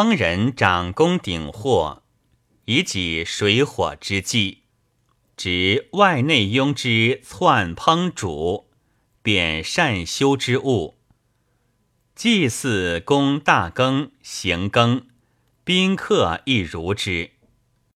烹人掌功鼎货，以己水火之计，执外内庸之窜烹煮，贬善修之物。祭祀供大羹、行羹，宾客亦如之。